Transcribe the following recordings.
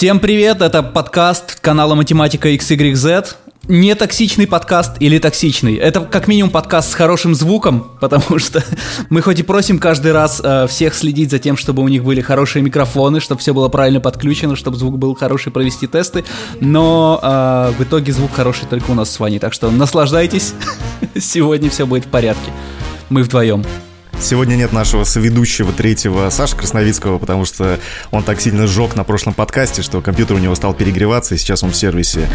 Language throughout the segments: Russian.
Всем привет, это подкаст канала Математика XYZ. Не токсичный подкаст или токсичный. Это как минимум подкаст с хорошим звуком, потому что мы хоть и просим каждый раз э, всех следить за тем, чтобы у них были хорошие микрофоны, чтобы все было правильно подключено, чтобы звук был хороший, провести тесты, но э, в итоге звук хороший только у нас с Ваней, так что наслаждайтесь, сегодня все будет в порядке. Мы вдвоем. Сегодня нет нашего соведущего третьего Саши Красновицкого, потому что он так сильно сжег на прошлом подкасте, что компьютер у него стал перегреваться, и сейчас он в сервисе.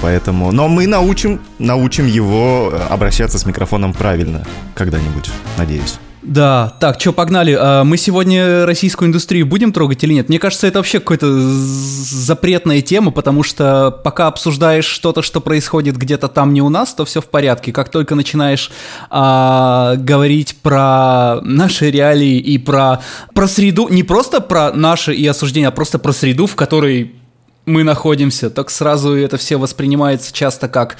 Поэтому... Но мы научим, научим его обращаться с микрофоном правильно когда-нибудь, надеюсь. Да, так, что, погнали. А, мы сегодня российскую индустрию будем трогать или нет? Мне кажется, это вообще какая-то запретная тема, потому что пока обсуждаешь что-то, что происходит где-то там не у нас, то все в порядке. Как только начинаешь а, говорить про наши реалии и про, про среду, не просто про наши и осуждения, а просто про среду, в которой мы находимся, так сразу это все воспринимается часто как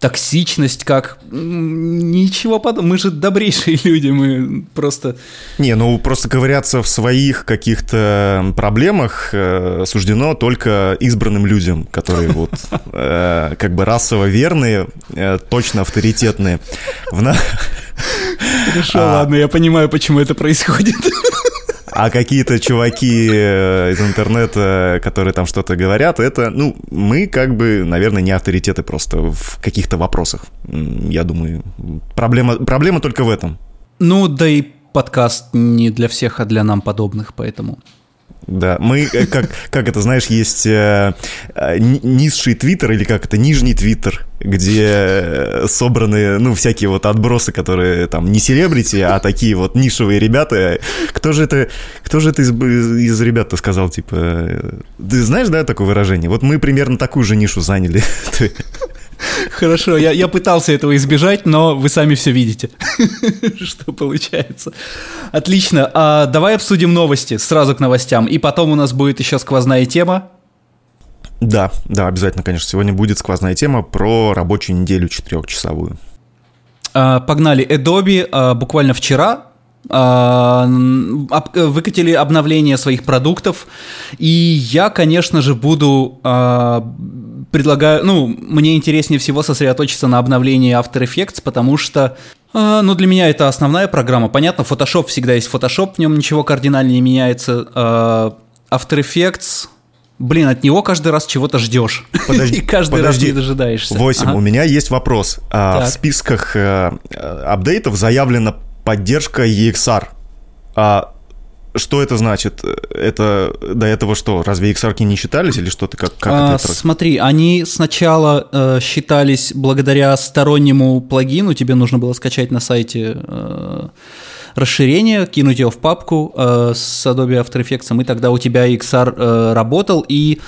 токсичность, как ничего подобного. Мы же добрейшие люди, мы просто... Не, ну просто ковыряться в своих каких-то проблемах э, суждено только избранным людям, которые вот э, как бы расово верные, э, точно авторитетные. Хорошо, ладно, я понимаю, почему это происходит. А какие-то чуваки э, из интернета, которые там что-то говорят, это, ну, мы как бы, наверное, не авторитеты просто в каких-то вопросах. Я думаю, проблема, проблема только в этом. Ну, да и подкаст не для всех, а для нам подобных, поэтому... Да, мы, э, как, как это, знаешь, есть э, э низший твиттер или как это, нижний твиттер, где э, собраны, ну, всякие вот отбросы, которые там не селебрити, а такие вот нишевые ребята. Кто же это, кто же это из, из ребят-то сказал, типа, ты знаешь, да, такое выражение? Вот мы примерно такую же нишу заняли. Хорошо, я, я пытался этого избежать, но вы сами все видите, что получается. Отлично, а давай обсудим новости сразу к новостям, и потом у нас будет еще сквозная тема. Да, да, обязательно, конечно. Сегодня будет сквозная тема про рабочую неделю четырехчасовую. А, погнали. Adobe а, буквально вчера а, выкатили обновление своих продуктов, и я, конечно же, буду а, предлагаю, ну, мне интереснее всего сосредоточиться на обновлении After Effects, потому что, а, ну, для меня это основная программа. Понятно, Photoshop всегда есть Photoshop, в нем ничего кардинально не меняется. After Effects Блин, от него каждый раз чего-то ждешь. Подожди, и каждый подожди. раз не дожидаешься. 8. Ага. У меня есть вопрос. А, в списках а, апдейтов заявлена поддержка EXR. Что это значит? Это до этого что? Разве XR не считались или что-то как, как а, это? Смотри, они сначала э, считались благодаря стороннему плагину. Тебе нужно было скачать на сайте э, расширение, кинуть его в папку э, с Adobe After Effects, и тогда у тебя XR э, работал и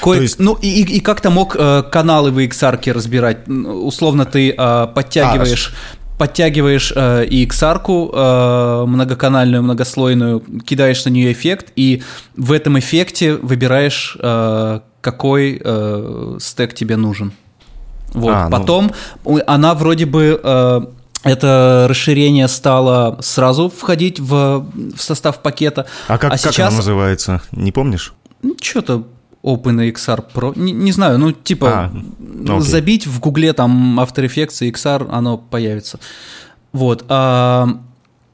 Кое... есть... Ну, и, и как-то мог э, каналы в XR разбирать. Условно, ты э, подтягиваешь а, подтягиваешь э, и XR э, многоканальную, многослойную, кидаешь на нее эффект, и в этом эффекте выбираешь, э, какой э, стек тебе нужен. Вот. А, ну... Потом она вроде бы... Э, это расширение стало сразу входить в, в состав пакета. А как, а сейчас... как оно называется? Не помнишь? Что-то OpenXR Pro. Не, не знаю, ну типа а, ну, забить в Гугле там After Effects и XR, оно появится. Вот. А,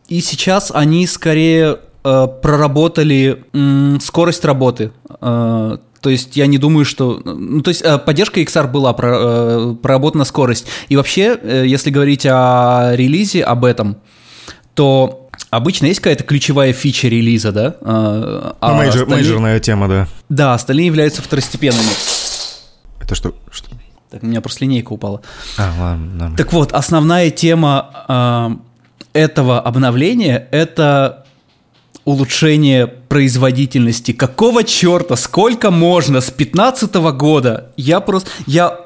и сейчас они скорее а, проработали м, скорость работы. А, то есть я не думаю, что... Ну, то есть а, поддержка XR была, про, проработана скорость. И вообще, э, если говорить о релизе, об этом, то Обычно есть какая-то ключевая фича релиза, да? А, а ну, major, остальные... мейджорная тема, да. Да, остальные являются второстепенными. Это что? что? Так, у меня просто линейка упала. А, ладно. ладно. Так вот, основная тема э, этого обновления – это улучшение производительности. Какого черта? Сколько можно? С 2015 года я просто... Я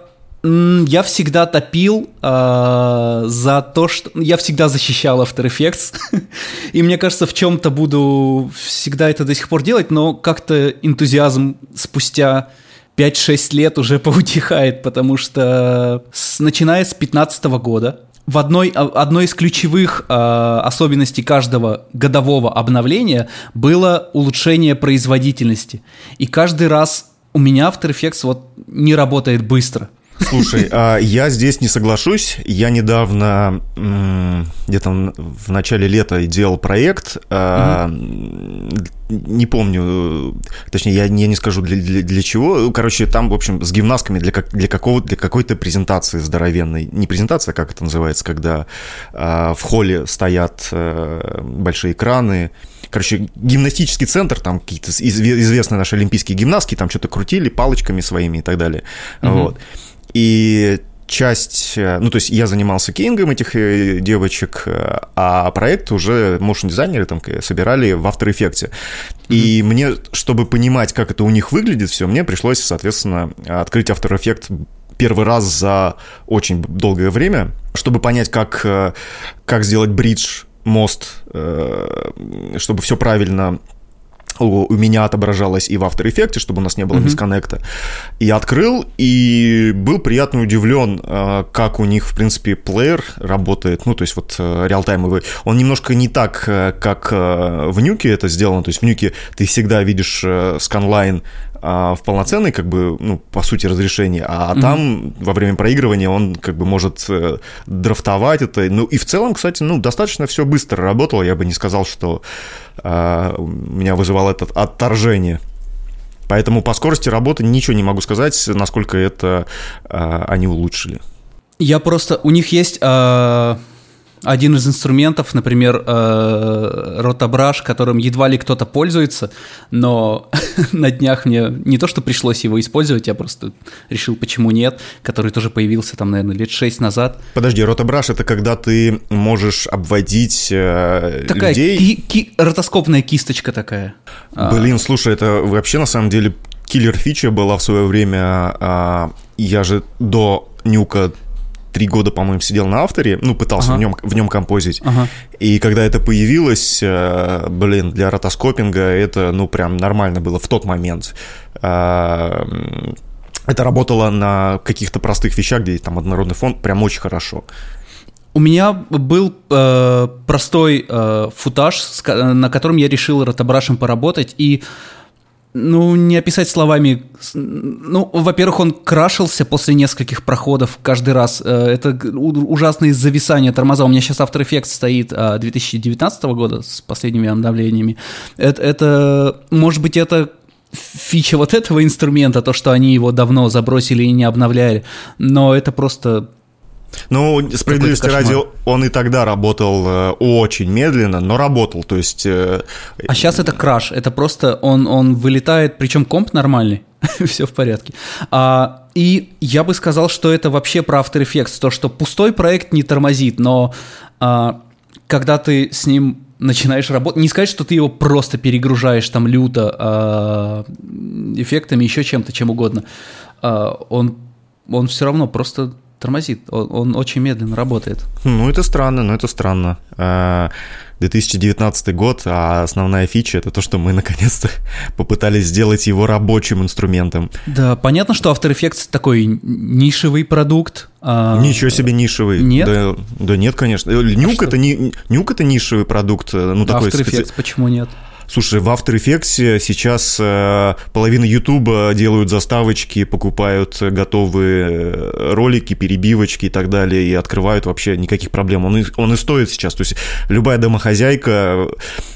я всегда топил э, за то, что... Я всегда защищал After Effects. и мне кажется, в чем-то буду всегда это до сих пор делать, но как-то энтузиазм спустя 5-6 лет уже поутихает, потому что с, начиная с 2015 года в одной, одной из ключевых э, особенностей каждого годового обновления было улучшение производительности. И каждый раз у меня After Effects вот не работает быстро. Слушай, а я здесь не соглашусь. Я недавно, где-то в начале лета делал проект. Mm-hmm. Не помню, точнее, я не, не скажу для, для, для чего. Короче, там, в общем, с гимнастками для, для, какого, для какой-то презентации здоровенной. Не презентация, как это называется, когда а, в холле стоят а, большие экраны. Короче, гимнастический центр, там какие-то известные наши олимпийские гимнастки, там что-то крутили палочками своими и так далее. Mm-hmm. Вот. И часть, э, ну, то есть я занимался кейнгом этих э, девочек, э, а проект уже motion дизайнеры там собирали в After Effects. И mm-hmm. мне, чтобы понимать, как это у них выглядит все, мне пришлось, соответственно, открыть After Effects первый раз за очень долгое время, чтобы понять, как, как сделать бридж мост, чтобы все правильно у, у меня отображалось и в After Effects, чтобы у нас не было mm-hmm. мисконнекта. И открыл, и был приятно удивлен, э, как у них, в принципе, плеер работает. Ну, то есть вот э, реалтаймовый. Он немножко не так, э, как в Нюке это сделано. То есть в Нюке ты всегда видишь сканлайн а, в полноценной, как бы, ну, по сути, разрешении, а mm-hmm. там во время проигрывания он, как бы, может э, драфтовать это. Ну, и в целом, кстати, ну, достаточно все быстро работало. Я бы не сказал, что а, меня вызывало это отторжение. Поэтому по скорости работы ничего не могу сказать, насколько это а, они улучшили. Я просто... У них есть... А один из инструментов, например, э, ротобраш, которым едва ли кто-то пользуется, но на днях мне не то, что пришлось его использовать, я просто решил, почему нет, который тоже появился там, наверное, лет шесть назад. Подожди, ротобраш — это когда ты можешь обводить э, такая людей? Ки- ки- ротоскопная кисточка такая. А. Блин, слушай, это вообще на самом деле киллер фича была в свое время. А, я же до Нюка три года, по-моему, сидел на авторе, ну, пытался ага. в, нем, в нем композить. Ага. И когда это появилось, э, блин, для ротоскопинга это, ну, прям нормально было в тот момент. Э, это работало на каких-то простых вещах, где там однородный фон, прям очень хорошо. У меня был э, простой э, футаж, на котором я решил ротобрашем поработать, и ну, не описать словами. Ну, во-первых, он крашился после нескольких проходов каждый раз. Э, это ужасные зависания тормоза. У меня сейчас After Effects стоит 2019 а, года с последними обновлениями. Это, это может быть, это фича вот этого инструмента, то, что они его давно забросили и не обновляли. Но это просто ну, справедливости ради, он и тогда работал э, очень медленно, но работал, то есть... Э, а сейчас это краш, это просто он, он вылетает, причем комп нормальный, все в порядке. А, и я бы сказал, что это вообще про After Effects, то, что пустой проект не тормозит, но а, когда ты с ним начинаешь работать, не сказать, что ты его просто перегружаешь там люто а, эффектами, еще чем-то, чем угодно, а, он, он все равно просто тормозит, он, он очень медленно работает. Ну, это странно, но это странно. 2019 а, год, а основная фича это то, что мы наконец-то попытались сделать его рабочим инструментом. Да, понятно, что After Effects такой нишевый продукт. А... Ничего себе нишевый. Нет? Да, да нет, конечно. Нюк, а это, не, нюк это нишевый продукт. Ну, такой After Effects специ... почему нет? Слушай, в After Effects сейчас э, половина Ютуба делают заставочки, покупают готовые э, ролики, перебивочки и так далее, и открывают вообще никаких проблем. Он и, он и стоит сейчас. То есть любая домохозяйка...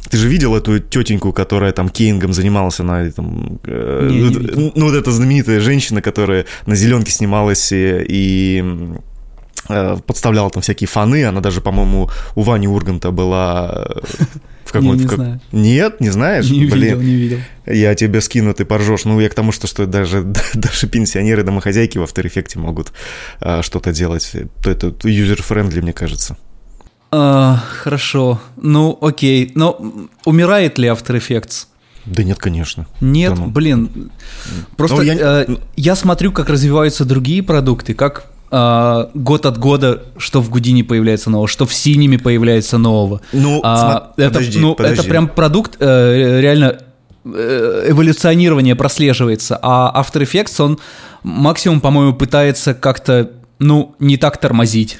Ты же видел эту тетеньку, которая там кейнгом занималась, она там... Э, не, не ну, вот эта знаменитая женщина, которая на зеленке снималась и... и э, подставляла там всякие фаны, она даже, по-моему, у Вани Урганта была в каком-то... Не, не как... знаю. Нет, не знаешь? Не Блин, видел, не видел. Я тебе скину, ты поржешь. Ну, я к тому, что, что даже, даже пенсионеры, домохозяйки в After Effects могут а, что-то делать. То это user-friendly, мне кажется. А, хорошо. Ну, окей. Но умирает ли After Effects? Да нет, конечно. Нет, да, ну... блин. Просто ну, я... Э, я смотрю, как развиваются другие продукты, как а, год от года, что в Гудине появляется нового, что в Синеме появляется нового. Ну, а, см... это, подожди, ну, подожди. это прям продукт э, реально э, эволюционирование прослеживается, а After Effects, он максимум, по-моему, пытается как-то ну, не так тормозить.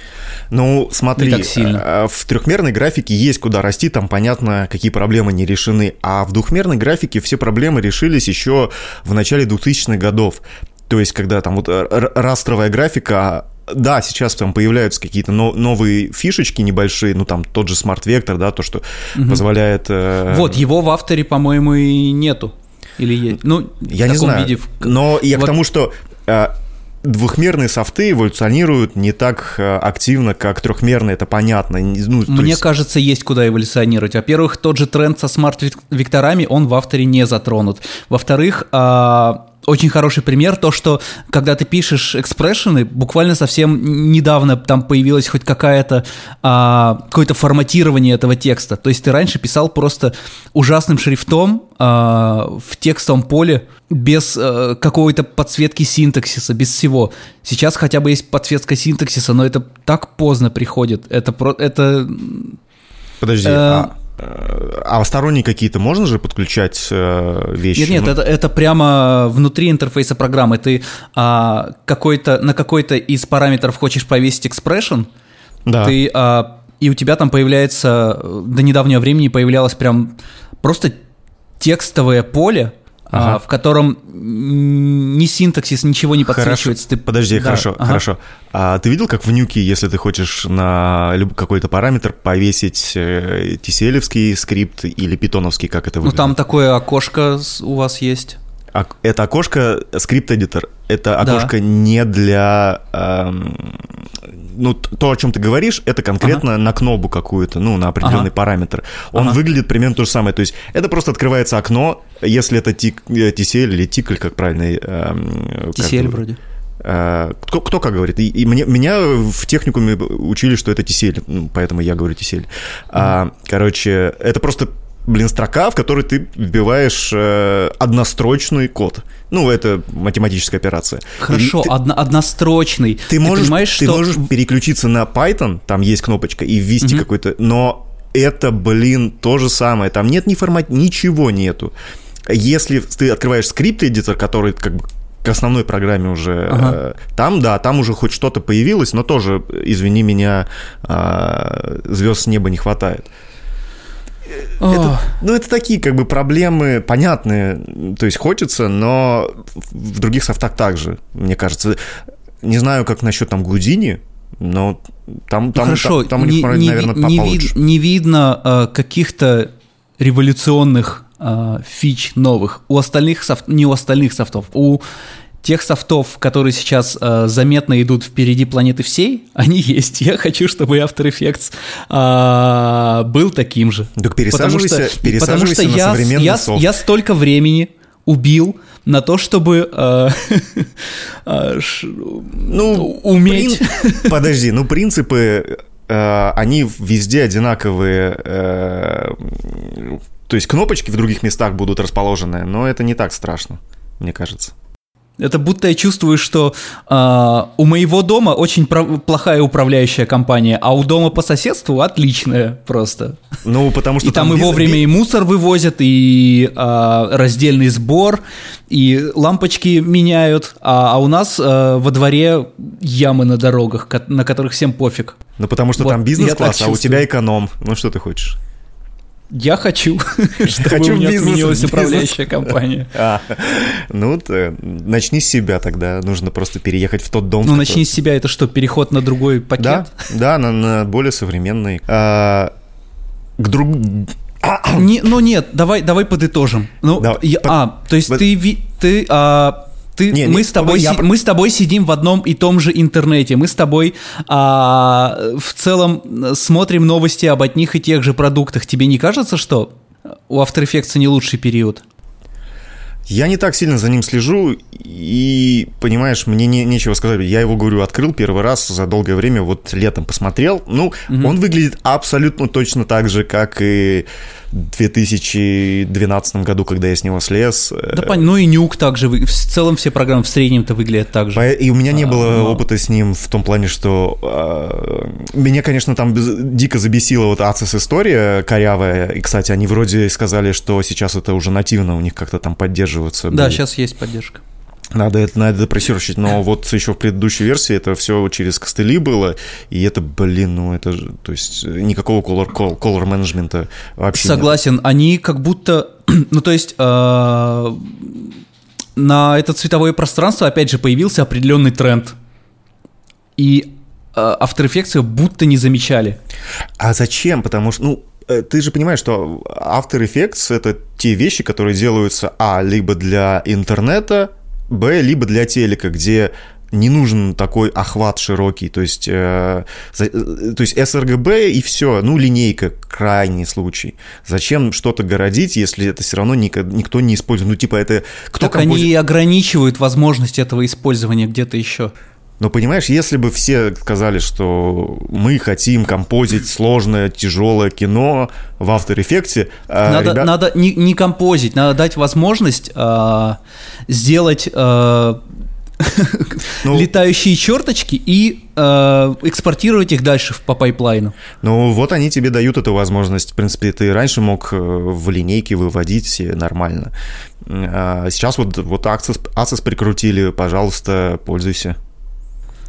Ну, смотри, Не так сильно. э, в трехмерной графике есть куда расти, там понятно, какие проблемы не решены. А в двухмерной графике все проблемы решились еще в начале 2000-х годов. То есть, когда там вот р- растровая графика да, сейчас там появляются какие-то но- новые фишечки небольшие, ну там тот же Vector, да, то, что позволяет... э, Вот, его в авторе, по-моему, и нету. Или есть? Ну, Я не знаю. виде. Но я к Вот- тому, что э, двухмерные софты эволюционируют не так э, активно, как трехмерные, это понятно. Ну, Мне есть- кажется, есть куда эволюционировать. Во-первых, тот же тренд со смарт-векторами, он в авторе не затронут. Во-вторых, а, очень хороший пример то, что когда ты пишешь экспрессионы, буквально совсем недавно там появилась хоть какая-то а, какое-то форматирование этого текста. То есть ты раньше писал просто ужасным шрифтом а, в текстовом поле без э, какой-то подсветки синтаксиса, без всего. Сейчас хотя бы есть подсветка синтаксиса, но это так поздно приходит. Это про, это Подожди, Э, а, а сторонние какие-то можно же подключать э, вещи? Нет, нет, Ну, это, это прямо внутри интерфейса программы. Ты а, какой-то, на какой-то из параметров хочешь повесить expression, да. ты, а, и у тебя там появляется, э, до недавнего времени появлялось прям просто текстовое поле, Ага. в котором ни синтаксис, ничего не Хорошо. подсвечивается. Ты- Подожди, Да, хорошо, ага. хорошо. А ты видел, как в нюке, если ты хочешь на какой-то параметр повесить э, TCL-овский скрипт или питоновский, как это Ну выглядит? там такое окошко у вас есть. Это окошко скрипт-эдитор. Это Да. окошко не для... эм, ну, то, о чем ты говоришь, это конкретно на кнопку какую-то, ну, на определенный Ага. параметр. Он Ага. выглядит примерно то же самое. То есть это просто открывается окно, если это тик, э, TCL или тикль, как правильно... эм, как TCL это- вроде. Э, Кто, кто как говорит? И, и мне, меня в техникуме учили, что это TCL, поэтому я говорю TCL. А, короче, это просто, блин, строка, в которой ты вбиваешь э, однострочный код. Ну, это математическая операция. Хорошо, ты, одно- однострочный. ты можешь, понимаешь, ты что можешь переключиться на Python, там есть кнопочка, и ввести Мгм. какой-то... Но это, блин, то же самое. Там нет ни формат, ничего нету. Если ты открываешь скрипт-эдитор, который как бы к основной программе уже, Ага. э, там, да, там уже хоть что-то появилось, но тоже, извини меня, а, звезд с неба не хватает. Это, ну, это такие как бы проблемы понятные, то есть хочется, но в других софтах также, мне кажется. Не знаю, как насчет там Гудини, но там, там, Хорошо, там, там у них, не, наверное, не не, вид- не видно э, каких-то революционных э, фич новых. У остальных софт, не у остальных софтов, у тех софтов, которые сейчас э, заметно идут впереди планеты всей, они есть. Я хочу, чтобы After Effects э, был таким же. Так пересаживайся, потому что, пересаживайся потому что на я, современный я, софт. я столько времени убил на то, чтобы э, э, ш- Ну, уметь. прин- Подожди, ну принципы, э, они везде одинаковые. э, то есть кнопочки в других местах будут расположены, но это не так страшно, мне кажется. Это будто я чувствую, что а, у моего дома очень про- плохая управляющая компания, а у дома по соседству отличная просто. Ну, потому что и там, и без- вовремя и мусор вывозят, и а, раздельный сбор, и лампочки меняют, а, а у нас а, во дворе ямы на дорогах, на которых всем пофиг. Ну, потому что Вот, там бизнес-класс, а у тебя эконом. Ну, что ты хочешь? Я хочу, чтобы Хочу у меня бизнес, сменилась бизнес. управляющая компания. А, ну, ты, начни с себя тогда. Нужно просто переехать в тот дом. Ну, который- начни с себя, это что, переход на другой пакет? Да, да, на, на более современный. А, к друг... Не, ну нет, давай, давай подытожим. Ну, Да, я- под- а, то есть под- ты, ты, а, ты, Не, мы не, с тобой, я си- мы с тобой сидим в одном и том же интернете, мы с тобой а, в целом смотрим новости об одних и тех же продуктах. Тебе не кажется, что у After Effects не лучший период? Я не так сильно за ним слежу, и, понимаешь, мне не, нечего сказать. Я его, говорю, открыл первый раз за долгое время, вот летом посмотрел. Ну, он выглядит абсолютно точно так же, как и 2012 году, когда я с него слез. Да, пон- ну и Нюк также, в целом все программы в среднем-то выглядят так же. И у меня не А, было но- опыта с ним в том плане, что а, меня, конечно, там дико забесила вот Asus история корявая. И, кстати, они вроде сказали, что сейчас это уже нативно у них как-то там поддерживается. Да, будет. сейчас есть поддержка. Надо это надо допросировать, но вот еще в предыдущей версии это все через костыли было, и это, блин, ну это же, то есть никакого color, color management вообще Согласен, нет. они как будто, ну то есть э, на это цветовое пространство опять же появился определенный тренд, и э, After Effects будто не замечали. А зачем? Потому что, ну, э, ты же понимаешь, что After Effects — это те вещи, которые делаются, а, либо для интернета, Б, либо для телека, где не нужен такой охват широкий, то есть, э, за, э, то есть sRGB и все, ну, линейка, крайний случай. Зачем что-то городить, если это все равно никто, никто не использует? Ну, типа, это кто Так компози... они ограничивают возможность этого использования где-то еще. Но понимаешь, если бы все сказали, что мы хотим композить сложное, тяжелое кино в After Effects... А, надо, ребят... надо не, не композить, надо дать возможность э, сделать э, ну, летающие черточки и э, экспортировать их дальше по пайплайну. Ну вот они тебе дают эту возможность. В принципе, ты раньше мог э, в линейке выводить все нормально. А сейчас вот, вот Access, Access прикрутили, пожалуйста, пользуйся.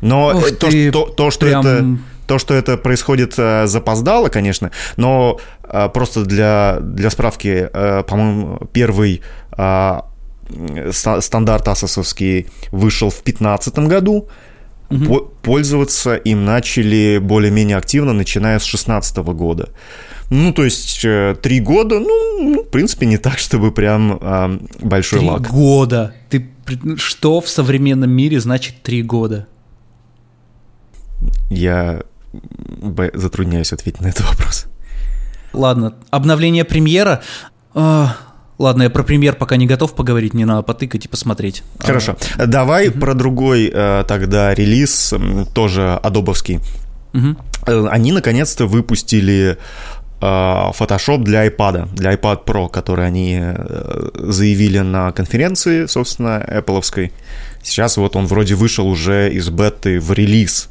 Но Ух то, ты, что, то, что прям... это то, что это происходит э, запоздало, конечно, но э, просто для, для справки, э, по-моему, первый э, стандарт асосовский вышел в 2015 году, угу. пользоваться им начали более-менее активно, начиная с 2016 года. Ну, то есть э, три года, ну, ну, в принципе, не так, чтобы прям э, большой три лаг. Три года. Ты что в современном мире значит три года? Я затрудняюсь ответить на этот вопрос. Ладно, обновление премьера. А, ладно, я про премьер пока не готов поговорить, мне надо потыкать и посмотреть. Хорошо. А, Давай угу. про другой э, тогда релиз, тоже адобовский. Угу. Они наконец-то выпустили э, Photoshop для iPad, для iPad Pro, который они заявили на конференции, собственно, Apple'овской. Сейчас вот он вроде вышел уже из беты в релиз.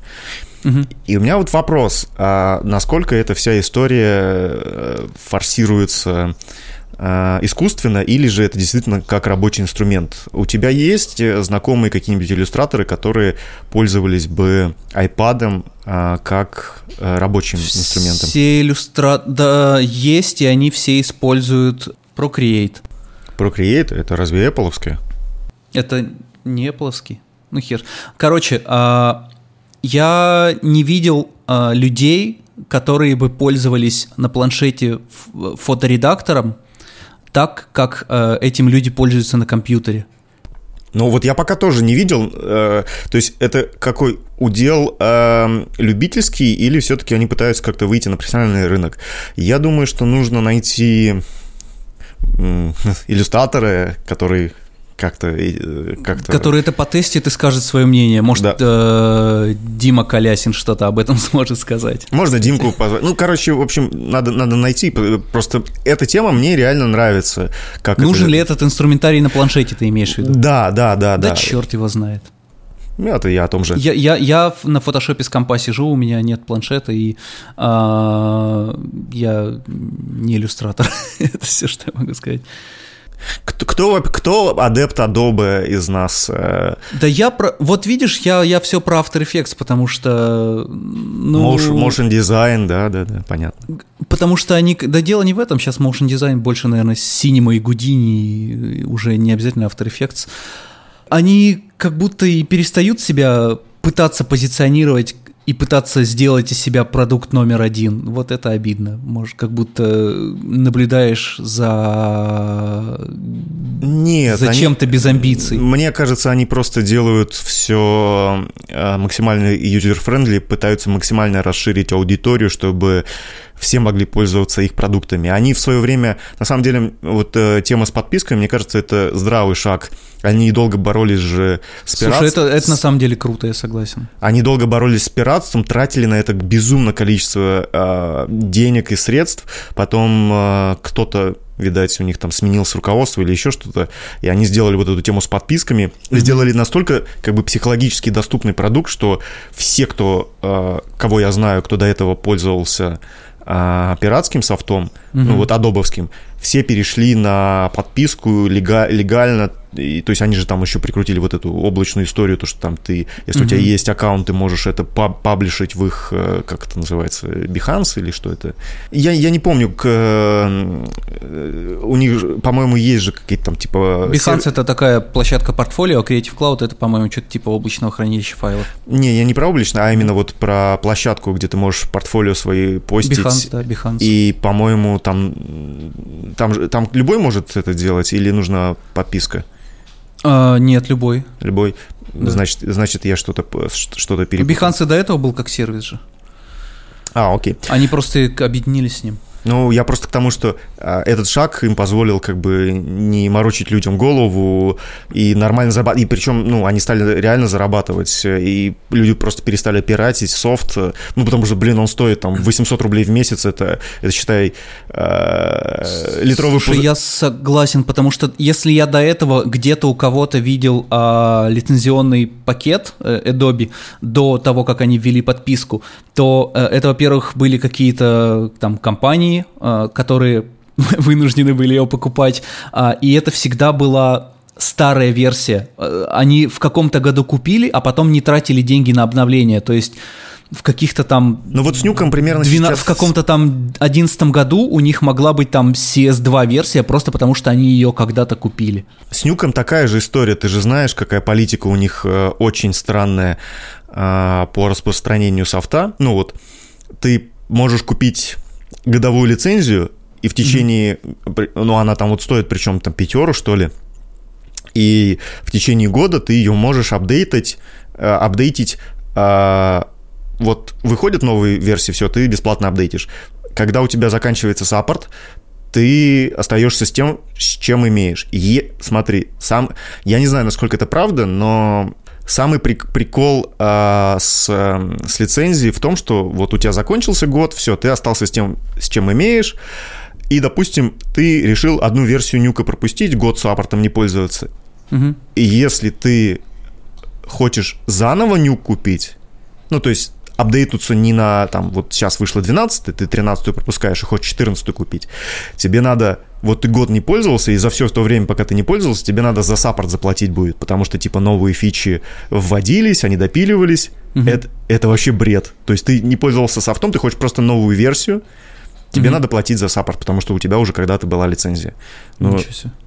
И у меня вот вопрос, а насколько эта вся история э, форсируется э, искусственно, или же это действительно как рабочий инструмент? У тебя есть э, знакомые какие-нибудь иллюстраторы, которые пользовались бы iPad как рабочим инструментом? Все иллюстраторы, да, есть, и они все используют Procreate. Procreate? Это разве Apple? Это не плоский. Ну хер. Короче, а, я не видел а, людей, которые бы пользовались на планшете фоторедактором так, как а, этим люди пользуются на компьютере. Ну вот я пока тоже не видел, э, то есть это какой удел э, любительский или все-таки они пытаются как-то выйти на профессиональный рынок? Я думаю, что нужно найти э, иллюстраторы, которые как-то... Э, как Который это потестит и скажет свое мнение. Может, да. э, Дима Колясин что-то об этом сможет сказать. Можно Димку позвать. Ну, короче, в общем, надо, надо найти. Просто эта тема мне реально нравится. Как Нужен это... ли этот инструментарий на планшете, ты имеешь в виду? Да, да, да. Да, да. черт его знает. Ну, это я о том же. Я, я, я на фотошопе с компа сижу, у меня нет планшета, и а, я не иллюстратор. это все, что я могу сказать. Кто, кто, адепт Adobe из нас? Э? Да я про... Вот видишь, я, я все про After Effects, потому что... Ну... Motion, motion design, да, да, да, понятно. Потому что они... Да дело не в этом, сейчас motion design больше, наверное, Cinema и Houdini, уже не обязательно After Effects. Они как будто и перестают себя пытаться позиционировать и пытаться сделать из себя продукт номер один. Вот это обидно. Может, как будто наблюдаешь за... Нет. За чем-то без амбиций. Мне кажется, они просто делают все э, максимально user-friendly, пытаются максимально расширить аудиторию, чтобы все могли пользоваться их продуктами. Они в свое время, на самом деле, вот э, тема с подписками, мне кажется, это здравый шаг. Они долго боролись же с пиратством. Слушай, это, это на самом деле круто, я согласен. Они долго боролись с пиратством, тратили на это безумное количество э, денег и средств. Потом э, кто-то видать, у них там сменилось руководство или еще что-то, и они сделали вот эту тему с подписками, mm-hmm. сделали настолько как бы психологически доступный продукт, что все, кто, э, кого я знаю, кто до этого пользовался а, пиратским софтом, угу. ну вот адобовским, все перешли на подписку легально и, то есть они же там еще прикрутили вот эту облачную историю, то, что там ты, если у тебя есть аккаунт, ты можешь это паб паблишить в их, э, как это называется, Behance или что это? Я, я не помню, к, э, у них, по-моему, есть же какие-то там типа... Behance сер... это такая площадка портфолио, а Creative Cloud это, по-моему, что-то типа облачного хранилища файлов. Не, я не про облачное, а именно вот про площадку, где ты можешь портфолио свои постить. Behance, да, Behance. И, по-моему, там, там, там любой может это делать или нужна подписка? А, нет, любой. Любой. Да. Значит, значит, я что-то что-то перепутал. Behance до этого был как сервис же. А, окей. Они просто объединились с ним. Ну, я просто к тому, что а, этот шаг им позволил как бы не морочить людям голову и нормально зарабатывать. И причем, ну, они стали реально зарабатывать, и люди просто перестали пиратить софт, ну, потому что, блин, он стоит там 800 рублей в месяц, это, это считай, э, литровый... Слушай, пуз... я согласен, потому что если я до этого где-то у кого-то видел э, лицензионный пакет э, Adobe до того, как они ввели подписку, то э, это, во-первых, были какие-то там компании, Э, которые вынуждены были ее покупать, а, и это всегда была старая версия. Э, они в каком-то году купили, а потом не тратили деньги на обновление, то есть в каких-то там... Ну вот с Нюком примерно 12, сейчас... В каком-то там одиннадцатом году у них могла быть там CS2 версия, просто потому что они ее когда-то купили. С Нюком такая же история, ты же знаешь, какая политика у них э, очень странная по распространению софта. Ну вот, ты можешь купить годовую лицензию, и в течение, ну, она там вот стоит, причем там пятеру, что ли, и в течение года ты ее можешь апдейтить, э, апдейтить, э, вот выходят новые версии, все, ты бесплатно апдейтишь. Когда у тебя заканчивается саппорт, ты остаешься с тем, с чем имеешь. И смотри, сам, я не знаю, насколько это правда, но Самый прикол э, с, с лицензией в том, что вот у тебя закончился год, все, ты остался с тем, с чем имеешь, и, допустим, ты решил одну версию нюка пропустить, год саппортом не пользоваться. Угу. И если ты хочешь заново Nuke купить, ну, то есть апдейтнуться не на, там, вот сейчас вышло 12 ты 13 пропускаешь и хочешь 14 купить, тебе надо, вот ты год не пользовался, и за все то время, пока ты не пользовался, тебе надо за саппорт заплатить будет, потому что, типа, новые фичи вводились, они допиливались, угу. это, это вообще бред. То есть ты не пользовался софтом, ты хочешь просто новую версию, тебе мм надо платить за саппорт, потому что у тебя уже когда-то была лицензия. Ну,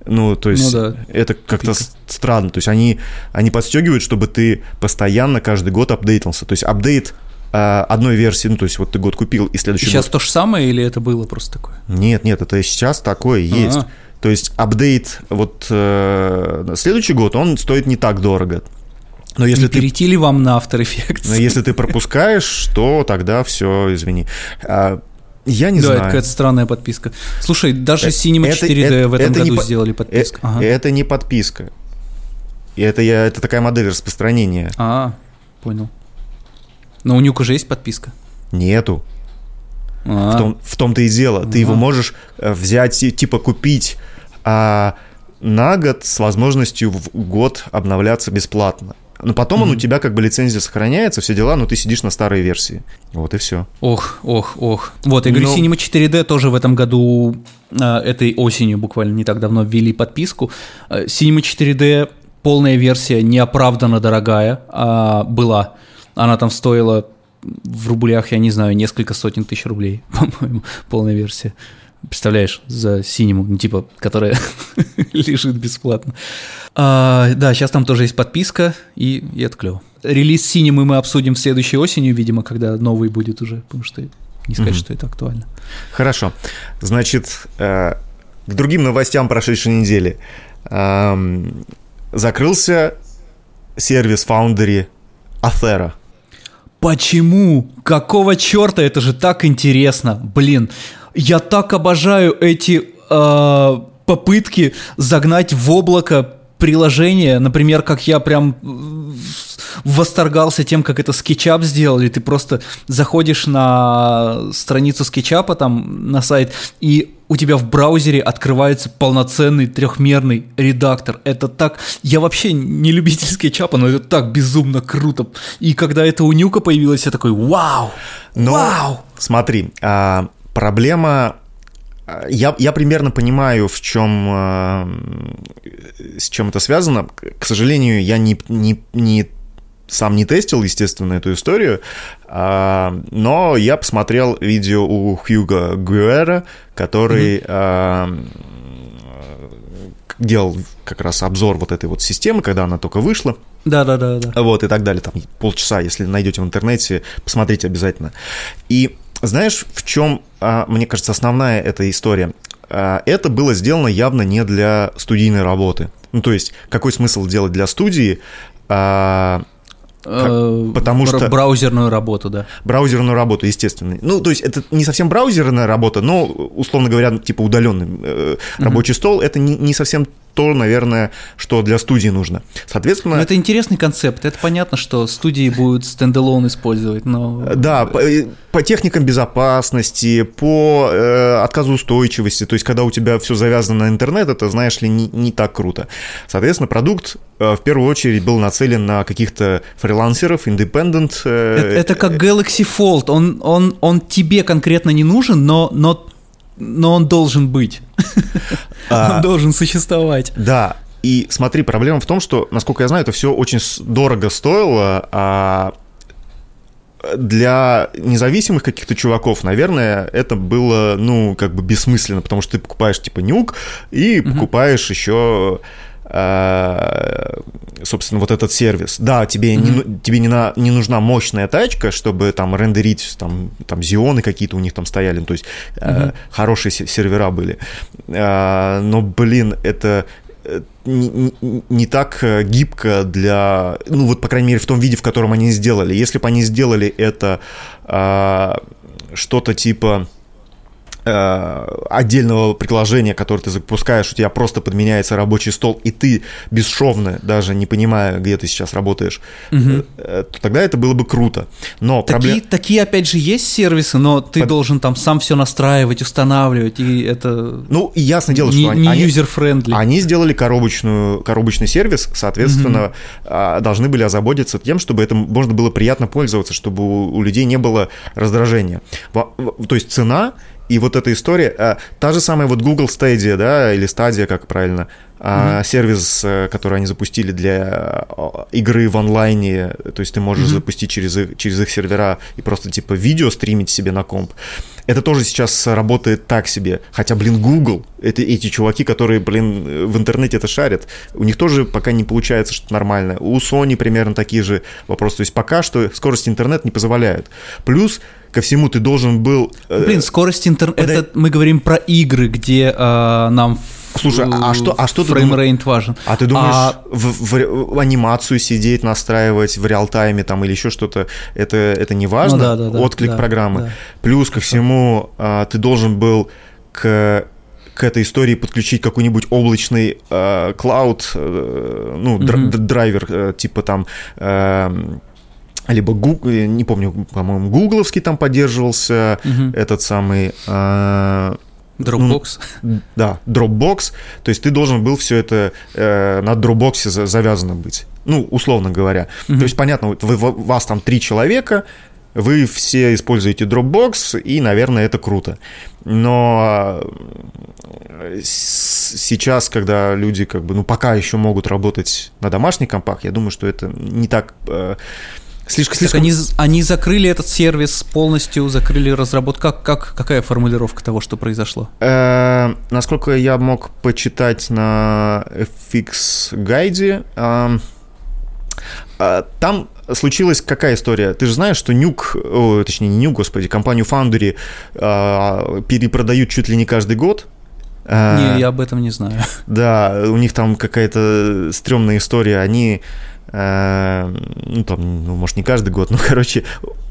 ну то есть ну, да. это как-то странно. То есть они, они подстегивают, чтобы ты постоянно каждый год апдейтился. То есть апдейт одной версии, ну, то есть вот ты год купил, и следующий сейчас год... то же самое или это было просто такое? Нет, нет, это сейчас такое есть. А-а. То есть апдейт вот э, следующий год, он стоит не так дорого. Но если не ты... перейти ли вам на After Effects? Но если ты пропускаешь, то тогда все, извини. А, я не да, знаю. это какая-то странная подписка. Слушай, даже Cinema это, 4D это, в этом это году не, сделали подписку. Это, ага. это не подписка. И это, я, это такая модель распространения. А, понял. Но у Нюка же есть подписка? Нету. А-а-а. В, том, в том-то и дело. А-а-а. Ты его можешь э, взять, типа купить а, на год с возможностью в год обновляться бесплатно. Но потом mm-hmm. он у тебя как бы лицензия сохраняется, все дела, но ты сидишь на старой версии. Вот и все. Ох, ох, ох. Вот, я говорю, но... Cinema 4D тоже в этом году, э, этой осенью буквально не так давно ввели подписку. Э, Cinema 4D полная версия неоправданно дорогая а, была. Она там стоила в рублях, я не знаю, несколько сотен тысяч рублей, по-моему, полная версия. Представляешь, за синему, ну, типа, которая лежит бесплатно. А, да, сейчас там тоже есть подписка, и, и это клево. Релиз синемы мы обсудим следующей осенью, видимо, когда новый будет уже, потому что не сказать, что это актуально. Хорошо. Значит, э, к другим новостям прошедшей недели. Эм, закрылся сервис Foundry Athera. Почему? Какого черта? Это же так интересно. Блин, я так обожаю эти э, попытки загнать в облако приложение, например, как я прям восторгался тем, как это SketchUp сделали. Ты просто заходишь на страницу SketchUp, там, на сайт, и у тебя в браузере открывается полноценный трехмерный редактор. Это так... Я вообще не любитель скетчапа, но это так безумно круто. И когда это у Нюка появилось, я такой, вау! Но, вау! Смотри, а, проблема я, я примерно понимаю, в чем, с чем это связано. К сожалению, я не, не, не сам не тестил, естественно, эту историю, а, но я посмотрел видео у Хьюга Гуэра, который mm-hmm. делал как раз обзор вот этой вот системы, когда она только вышла. Да, да, да, да. Вот и так далее. Там полчаса, если найдете в интернете, посмотрите обязательно. И знаешь, в чем, а, мне кажется, основная эта история? Это было сделано явно не для студийной работы. Ну, то есть, какой смысл делать для студии? Как, потому что... Браузерную работу, да. Браузерную работу, естественно. Ну, то есть это не совсем браузерная работа, но, условно говоря, типа удаленный э, рабочий mm-hmm. стол, это не, не совсем то, наверное, что для студии нужно. Соответственно... Но это интересный концепт. Это понятно, что студии будут стендалон использовать, но... Да, по, э, по техникам безопасности, по э, отказоустойчивости, то есть когда у тебя все завязано на интернет, это, знаешь ли, не, не так круто. Соответственно, продукт э, в первую очередь был нацелен на каких-то фрилансеров, independent. Э, это, это как Galaxy Fold, он, он, он тебе конкретно не нужен, но, но но он должен быть. А, он должен существовать. Да. И смотри, проблема в том, что, насколько я знаю, это все очень дорого стоило, а для независимых каких-то чуваков, наверное, это было, ну, как бы бессмысленно, потому что ты покупаешь, типа, нюк и угу. покупаешь еще собственно, вот этот сервис. Да, тебе, mm-hmm. не, тебе не, на, не нужна мощная тачка, чтобы там рендерить, там, там зионы какие-то у них там стояли, то есть mm-hmm. э, хорошие сервера были. Э, но, блин, это э, не, не, не так гибко для, ну вот, по крайней мере, в том виде, в котором они сделали. Если бы они сделали это э, что-то типа Э, отдельного приложения, которое ты запускаешь, у тебя просто подменяется рабочий стол, и ты бесшовно, даже не понимая, где ты сейчас работаешь, угу. то тогда это было бы круто. Но такие, проблем... такие, опять же, есть сервисы, но ты Под... должен там сам все настраивать, устанавливать, и это... Ну, ясно дело, не, что они... Не user-friendly. Они сделали коробочную, коробочный сервис, соответственно, угу. должны были озаботиться тем, чтобы это можно было приятно пользоваться, чтобы у, у людей не было раздражения. То есть цена и вот эта история, а, та же самая вот Google Stadia, да, или Stadia, как правильно, mm-hmm. сервис, э, который они запустили для а, игры в онлайне, то есть ты можешь mm-hmm. запустить через их, через их сервера и просто типа видео стримить себе на комп. Это тоже сейчас работает так себе. Хотя, блин, Google, это эти чуваки, которые, блин, в интернете это шарят, у них тоже пока не получается что-то нормальное. У Sony примерно такие же вопросы. То есть пока что скорость интернета не позволяет. Плюс ко всему ты должен был... Э, блин, скорость интернета... Подай... Это мы говорим про игры, где э, нам Слушай, а что, а что ты думаешь? важен. А ты думаешь, а... в, в, в анимацию сидеть, настраивать в реал-тайме там или еще что-то, это, это не важно? Ну, да, да, да, Отклик да, программы. Да. Плюс ко всему, а, ты должен был к к этой истории подключить какой-нибудь облачный э, клауд, э, ну, mm-hmm. драйвер, э, типа там э, либо Google, не помню, по-моему, гугловский там поддерживался, mm-hmm. этот самый... Э, Dropbox. Ну, да, Dropbox. То есть ты должен был все это э, на Dropbox завязано быть. Ну, условно говоря. Mm-hmm. То есть, понятно, вы, вы, вас там три человека, вы все используете Dropbox, и, наверное, это круто. Но э, сейчас, когда люди как бы, ну, пока еще могут работать на домашних компах, я думаю, что это не так... Э, Слишком, слишком... Они, они закрыли этот сервис полностью, закрыли разработку. Как, как, какая формулировка того, что произошло? Э, насколько я мог почитать на FX гайде, э, э, там случилась какая история? Ты же знаешь, что Нюк, о, точнее не Нюк, господи, компанию Foundry э, перепродают чуть ли не каждый год. Э, не, я об этом не знаю. Да, у них там какая-то стрёмная история. Они ну, там, ну, может, не каждый год, но, короче,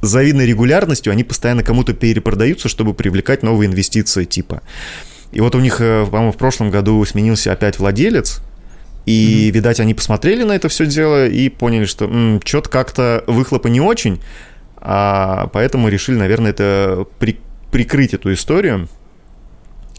с завидной регулярностью они постоянно кому-то перепродаются, чтобы привлекать новые инвестиции типа. И вот у них, э, по-моему, в прошлом году сменился опять владелец, и, mm-hmm. видать, они посмотрели на это все дело и поняли, что что-то как-то выхлопа не очень, а поэтому решили, наверное, это при- прикрыть эту историю.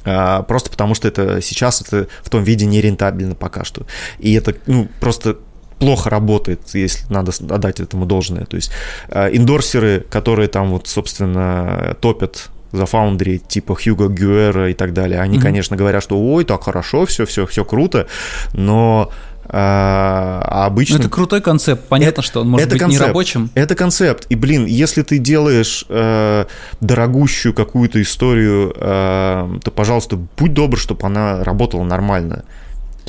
А, просто потому что это сейчас это в том виде не рентабельно пока что. И это ну, просто плохо работает, если надо отдать этому должное. То есть э, индорсеры, которые там вот, собственно, топят за Foundry, типа Хьюго Гюэра и так далее, они, mm-hmm. конечно, говорят, что ой, так хорошо, все, все, все круто, но а, а обычно... Ну, это крутой концепт. Понятно, это, что он может это быть концепт, нерабочим. Это концепт. И, блин, если ты делаешь э, дорогущую какую-то историю, э, то, пожалуйста, будь добр, чтобы она работала нормально.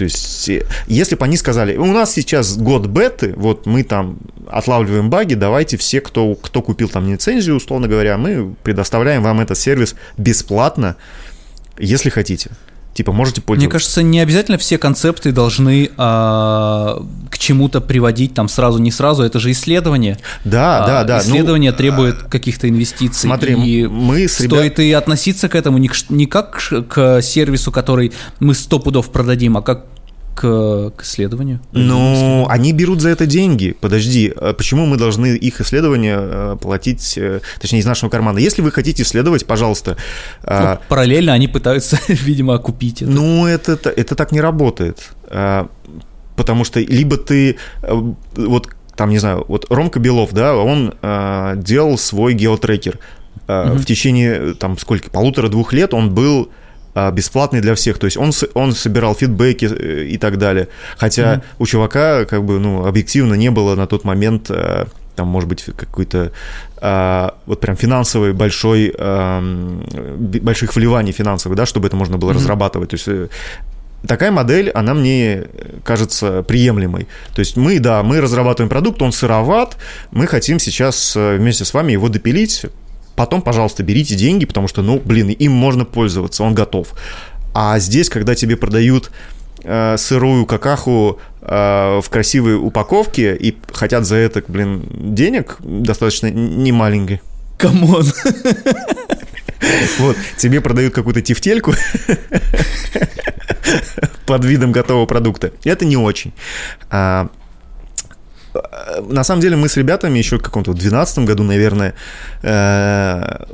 То есть, если бы они сказали, у нас сейчас год беты, вот мы там отлавливаем баги, давайте все, кто, кто купил там лицензию, условно говоря, мы предоставляем вам этот сервис бесплатно, если хотите. Типа, можете пользоваться. Мне кажется, не обязательно все концепты должны а, к чему-то приводить там сразу, не сразу. Это же исследование. Да, а, да, да. Исследование ну, требует каких-то инвестиций. Смотри, и мы с стоит ребят... и относиться к этому не, к, не как к сервису, который мы сто пудов продадим, а как к, к исследованию? Ну, они берут за это деньги. Подожди, а почему мы должны их исследования э, платить, э, точнее, из нашего кармана? Если вы хотите исследовать, пожалуйста. А, ну, параллельно они пытаются, видимо, окупить это. Ну, это, это так не работает. А, потому что либо ты э, вот там, не знаю, вот Ромка Белов, да, он э, делал свой геотрекер. Э, угу. В течение, там, сколько, полутора-двух лет он был бесплатный для всех. То есть он, он собирал фидбэки э, и так далее. Хотя mm-hmm. у чувака, как бы, ну, объективно не было на тот момент э, там, может быть, какой-то а, вот прям финансовый большой, больших вливаний финансовых, да, чтобы это можно было mm-hmm. разрабатывать. То есть э, такая модель, она мне кажется приемлемой. То есть мы, да, мы разрабатываем продукт, он сыроват, мы хотим сейчас вместе с вами его допилить, Потом, пожалуйста, берите деньги, потому что, ну, блин, им можно пользоваться, он готов. А здесь, когда тебе продают э, сырую какаху э, в красивой упаковке и хотят за это, блин, денег достаточно немаленький. Come on. Вот, тебе продают какую-то тефтельку под видом готового продукта. Это не очень. А, на самом деле мы с ребятами еще в каком-то 2012 году, наверное, э,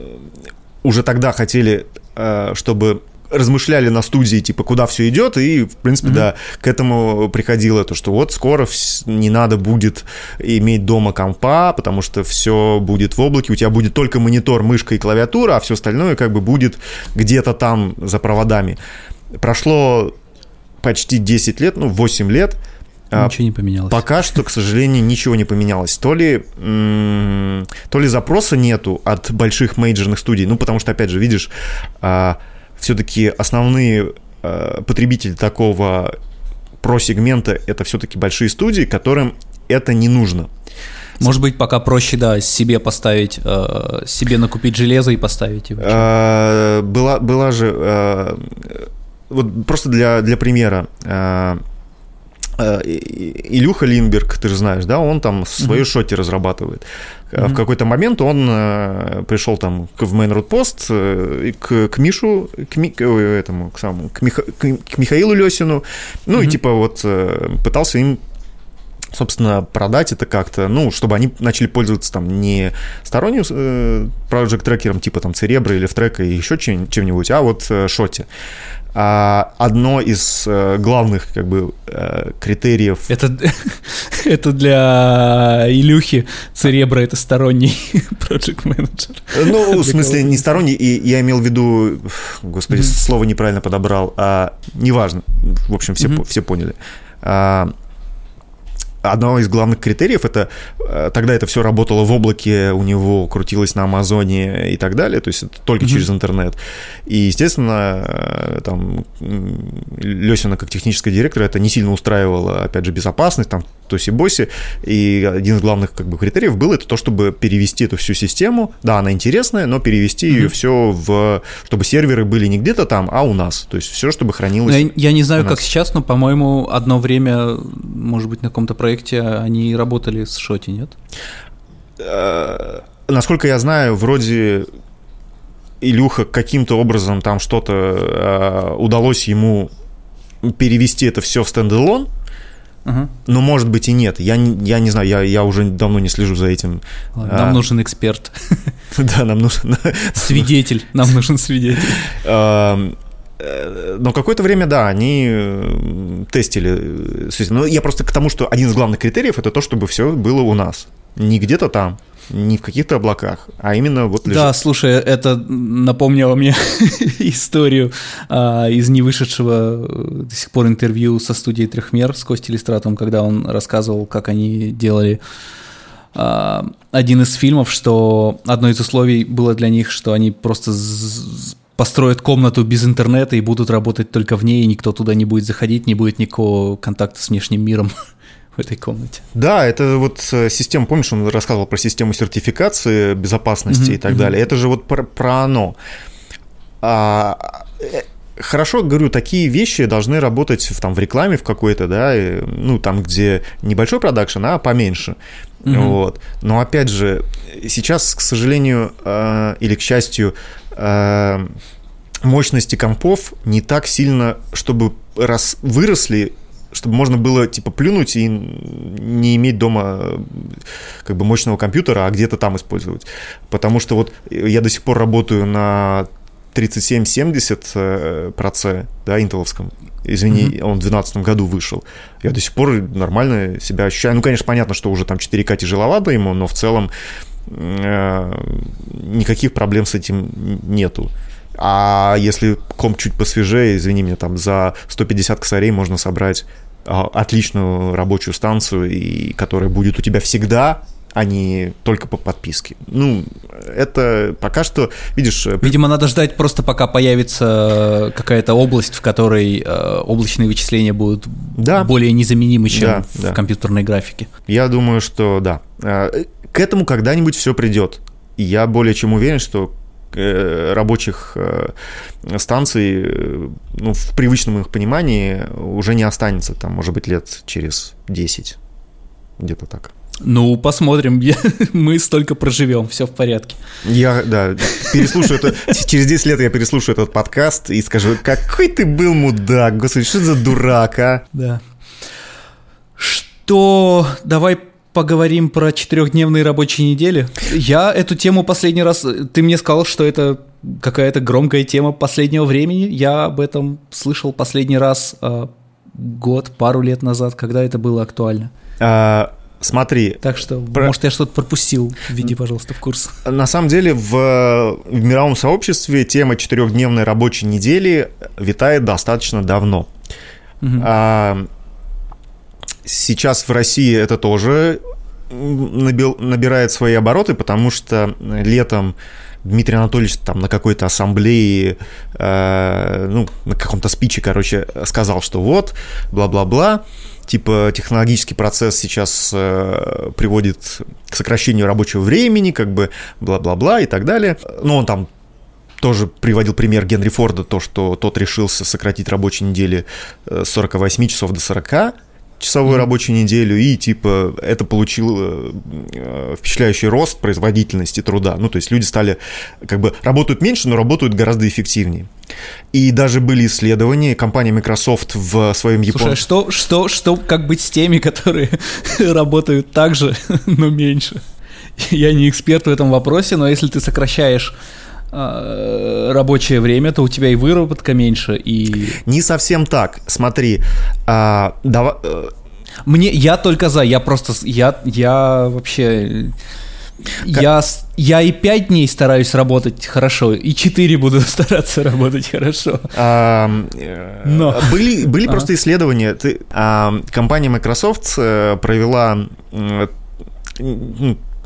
уже тогда хотели, э, чтобы размышляли на студии, типа, куда все идет, и, в принципе, mm-hmm. да, к этому приходило то, что вот скоро не надо будет иметь дома компа, потому что все будет в облаке, у тебя будет только монитор, мышка и клавиатура, а все остальное как бы будет где-то там за проводами. Прошло почти 10 лет, ну, 8 лет, ничего не поменялось. Пока что, к сожалению, ничего не поменялось. То ли, то ли запроса нету от больших мейджерных студий, ну, потому что, опять же, видишь, а, все-таки основные а, потребители такого про-сегмента это все-таки большие студии, которым это не нужно. Может быть, пока проще, да, себе поставить, э, себе накупить железо и поставить его. была, была же, вот просто для, для примера, Э, Илюха Линберг, ты же знаешь, да, он там свое mm-hmm. шоти разрабатывает. Mm-hmm. В какой-то момент он э, пришел там в Main Road Post э, к, к Мишу, к, Ми, к этому, к самому, к, Миха, к Михаилу Лесину, ну mm-hmm. и типа вот пытался им собственно, продать это как-то, ну, чтобы они начали пользоваться там не сторонним э, project трекером типа там Церебра или Втрека и еще чем- чем-нибудь, а вот э, Шоти. А одно из э, главных как бы э, критериев... Это, это для Илюхи Церебра, это сторонний project менеджер. Ну, в смысле, не сторонний, и я имел в виду, господи, mm-hmm. слово неправильно подобрал, а неважно, в общем, все, mm-hmm. все поняли. А, одно из главных критериев это э, тогда это все работало в облаке, у него крутилось на Амазоне и так далее, то есть это только mm-hmm. через интернет. И, естественно, э, там Лесина как технический директор это не сильно устраивало, опять же, безопасность, там Тоси-Боси, и один из главных как бы критериев был это то, чтобы перевести эту всю систему, да, она интересная, но перевести mm-hmm. ее все в, чтобы серверы были не где-то там, а у нас, то есть все, чтобы хранилось. Я, я не знаю, как сейчас, но, по-моему, одно время, может быть, на каком-то проекте они работали с Шоти, нет? Э, насколько я знаю, вроде Илюха каким-то образом там что-то э, удалось ему перевести это все в стендалон, Угу. Но может быть и нет. Я, я не знаю, я, я уже давно не слежу за этим. Нам а... нужен эксперт. Да, нам нужен... Свидетель. Нам нужен свидетель. Э, но какое-то время, да, они э, тестили. Но я просто к тому, что один из главных критериев это то, чтобы все было у нас. Не где-то там. не в каких-то облаках, а именно вот лежат. Да, слушай, это напомнило мне историю а, из невышедшего э, до сих пор интервью со студией Трехмер с Костей Листратом, когда он рассказывал, как они делали а, один из фильмов, что одно из условий было для них, что они просто построят комнату без интернета и будут работать только в ней, и никто туда не будет заходить, не будет никакого контакта с внешним миром в этой комнате. Да, это вот э, система, помнишь, он рассказывал про систему сертификации безопасности mm-hmm, и так mm-hmm. далее. Это же вот про, про оно. А, э, хорошо, говорю, такие вещи должны работать в, там, в рекламе в какой-то, да, и, ну, там, где небольшой продакшн, а поменьше. Mm-hmm. Вот. Но опять же, сейчас, к сожалению, э, или к счастью, мощности компов не так сильно, чтобы раз выросли чтобы можно было типа плюнуть и не иметь дома как бы мощного компьютера, а где-то там использовать. Потому что вот я до сих пор работаю на 3770 э, проце, да, интеловском. Извини, mm-hmm. он в 2012 году вышел. Я до сих пор нормально себя ощущаю. Ну, конечно, понятно, что уже там 4К тяжеловато ему, но в целом э, никаких проблем с этим нету. А если комп чуть посвежее, извини меня, там за 150 косарей можно собрать а, отличную рабочую станцию, и которая будет у тебя всегда, а не только по подписке. Ну, это пока что, видишь... Э, Видимо, надо ждать просто пока появится какая-то область, в которой э, облачные вычисления будут да. более незаменимы, чем да, в да. компьютерной графике. Я думаю, что да. Э, к этому когда-нибудь все придет. И я более чем уверен, что рабочих станций ну, в привычном их понимании уже не останется, там, может быть, лет через 10, где-то так. Ну, посмотрим, мы столько проживем, все в порядке. Я, да, переслушаю это, через 10 лет я переслушаю этот подкаст и скажу, какой ты был мудак, господи, что за дурак, а? Да. Что, давай поговорим про четырехдневные рабочие недели. Я эту тему последний раз... Ты мне сказал, что это какая-то громкая тема последнего времени. Я об этом слышал последний раз э, год, пару лет назад, когда это было актуально. А, смотри. Так что, про... может, я что-то пропустил. Введи, пожалуйста, в курс. На самом деле, в, в мировом сообществе тема четырехдневной рабочей недели витает достаточно давно. Угу. А, Сейчас в России это тоже набирает свои обороты, потому что летом Дмитрий Анатольевич там на какой-то ассамблее, э, ну, на каком-то спиче, короче, сказал, что вот, бла-бла-бла, типа технологический процесс сейчас э, приводит к сокращению рабочего времени, как бы бла-бла-бла и так далее. Но он там тоже приводил пример Генри Форда, то, что тот решился сократить рабочие недели с 48 часов до 40, часовую mm-hmm. рабочую неделю, и типа это получило э, впечатляющий рост производительности труда. Ну, то есть люди стали как бы работают меньше, но работают гораздо эффективнее. И даже были исследования, компания Microsoft в своем японском... Слушай, а что, что, что, как быть с теми, которые работают так же, но меньше? Я не эксперт в этом вопросе, но если ты сокращаешь рабочее время, то у тебя и выработка меньше, и... Не совсем так. Смотри, а, давай... Э, Мне, я только за, я просто, я, я вообще... Как... Я, я и пять дней стараюсь работать хорошо, и четыре буду стараться работать хорошо. А, Но. Были, были а. просто исследования. Ты, а, компания Microsoft э, провела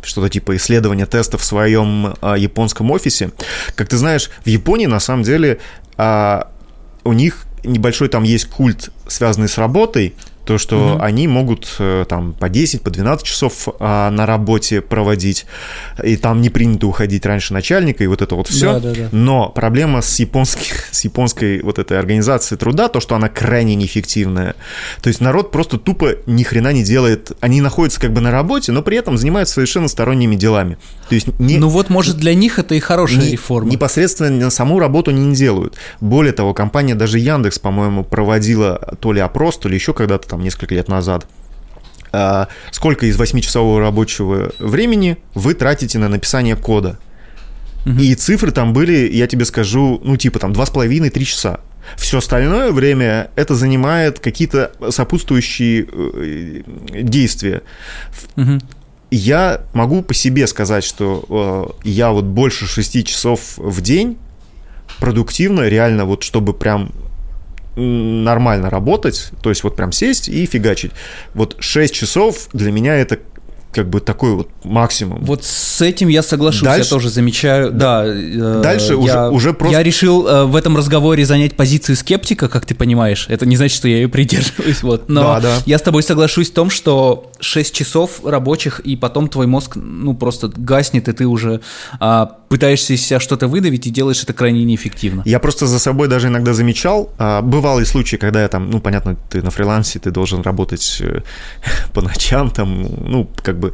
что-то типа исследования тестов в своем а, японском офисе. Как ты знаешь, в Японии на самом деле а, у них небольшой там есть культ, связанный с работой, то, что угу. они могут э, там по 10, по 12 часов а, на работе проводить, и там не принято уходить раньше начальника, и вот это вот все. Да, да, да. Но проблема с, японской, с японской вот этой организацией труда, то, что она крайне неэффективная. То есть народ просто тупо ни хрена не делает. Они находятся как бы на работе, но при этом занимаются совершенно сторонними делами. То есть не, ну вот, может, для них это и хорошая не, реформа. Непосредственно саму работу они не делают. Более того, компания даже Яндекс, по-моему, проводила то ли опрос, то ли еще когда-то там там несколько лет назад, а, сколько из 8-часового рабочего времени вы тратите на написание кода. Угу. И цифры там были, я тебе скажу, ну типа там 2,5-3 часа. Все остальное время это занимает какие-то сопутствующие э, действия. Угу. я могу по себе сказать, что э, я вот больше 6 часов в день продуктивно, реально вот чтобы прям нормально работать, то есть вот прям сесть и фигачить. Вот 6 часов для меня это как бы такой вот максимум. Вот с этим я соглашусь, дальше, я тоже замечаю. Да. Э, дальше я, уже, уже просто... Я решил э, в этом разговоре занять позицию скептика, как ты понимаешь. Это не значит, что я ее придерживаюсь. Вот. Но да, да. я с тобой соглашусь в том, что 6 часов рабочих, и потом твой мозг, ну, просто гаснет, и ты уже а, пытаешься из себя что-то выдавить и делаешь это крайне неэффективно. Я просто за собой даже иногда замечал. А, бывалые случаи, когда я там, ну, понятно, ты на фрилансе, ты должен работать э, по ночам, там, ну, как бы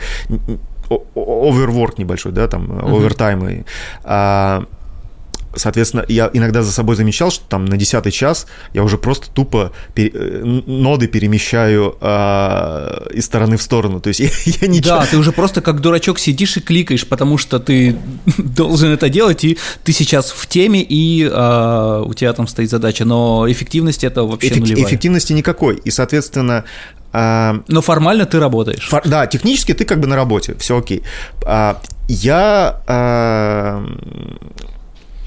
оверворк небольшой, да, там, овертаймы. Uh-huh. А, Соответственно, я иногда за собой замечал, что там на десятый час я уже просто тупо пере... Э, ноды перемещаю э, из стороны в сторону. То есть я, я ничего... Да, ты уже просто как дурачок сидишь и кликаешь, потому что ты должен это делать, и ты сейчас в теме, и э, у тебя там стоит задача. Но эффективности это вообще Эффек... нулевая. Эффективности никакой. И, соответственно, а, Но формально ты работаешь. Фор, да, технически ты как бы на работе, все окей. Я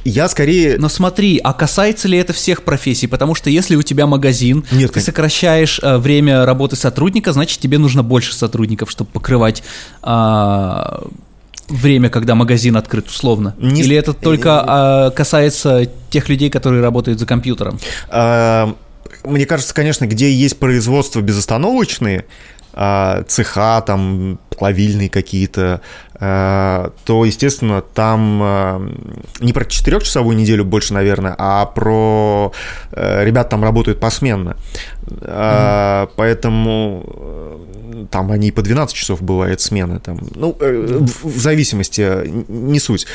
я скорее... Но смотри, а касается ли это всех профессий? Потому что если у тебя магазин, Нет, ты конечно. сокращаешь э, время работы сотрудника, значит тебе нужно больше сотрудников, чтобы покрывать э, время, когда магазин открыт, условно. Не... Или это только э, касается тех людей, которые работают за компьютером? А, мне кажется, конечно, где есть производство безостановочные, а, цеха, там, плавильные какие-то, а, то, естественно, там а, не про четырехчасовую неделю больше, наверное, а про ребят там работают посменно. Mm-hmm. Поэтому э, там они по 12 часов бывает смены. Там, ну, э, в, в зависимости, не суть.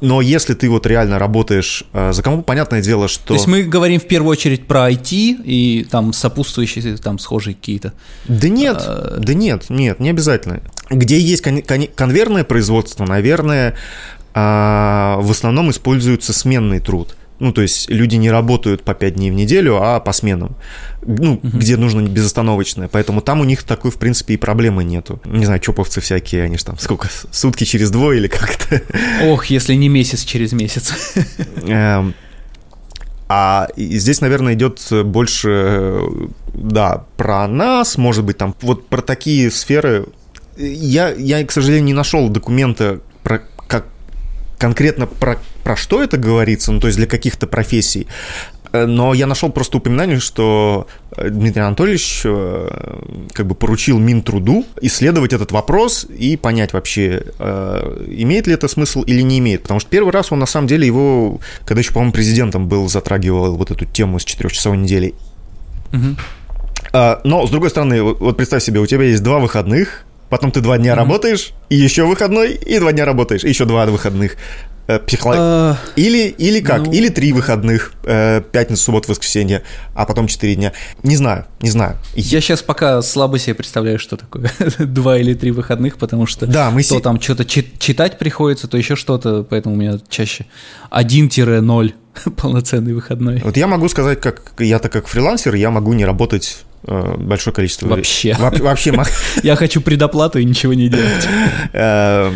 Но если ты вот реально работаешь э, за кому, понятное дело, что... То есть мы говорим в первую очередь про IT и там сопутствующие, там схожие какие-то... Да нет, а... да нет, нет, не обязательно. Где есть кон- кон- конвейерное производство, наверное, а, в основном используется сменный труд. Ну, то есть люди не работают по 5 дней в неделю, а по сменам. Ну, угу. где нужно безостановочное. Поэтому там у них такой, в принципе, и проблемы нету. Не знаю, чоповцы всякие, они же там сколько, сутки через двое или как-то. Ох, если не месяц через месяц. Эм, а здесь, наверное, идет больше, да, про нас, может быть, там, вот про такие сферы. Я, я к сожалению, не нашел документа про конкретно про, про что это говорится, ну, то есть для каких-то профессий. Э, но я нашел просто упоминание, что э, Дмитрий Анатольевич э, как бы поручил Минтруду исследовать этот вопрос и понять вообще, имеет ли это смысл или не имеет. Потому что первый раз он на самом деле его, когда еще, по-моему, президентом был, затрагивал вот эту тему с четырехчасовой неделей. Угу. Но, с другой стороны, вот представь себе, у тебя есть два выходных, потом ты два дня mm-hmm. работаешь, и еще выходной, и два дня работаешь, и еще два выходных. Э, психолог... Uh, или, или как? Ну... Или три выходных, э, пятница, суббота, воскресенье, а потом четыре дня. Не знаю, не знаю. Я сейчас пока слабо себе представляю, что такое два или три выходных, потому что да, мы то си... там что-то читать приходится, то еще что-то, поэтому у меня чаще 1-0 полноценный выходной. Вот я могу сказать, как я-то как фрилансер, я могу не работать большое количество... Вообще. Во- вообще. Я хочу предоплату и ничего не делать. Э,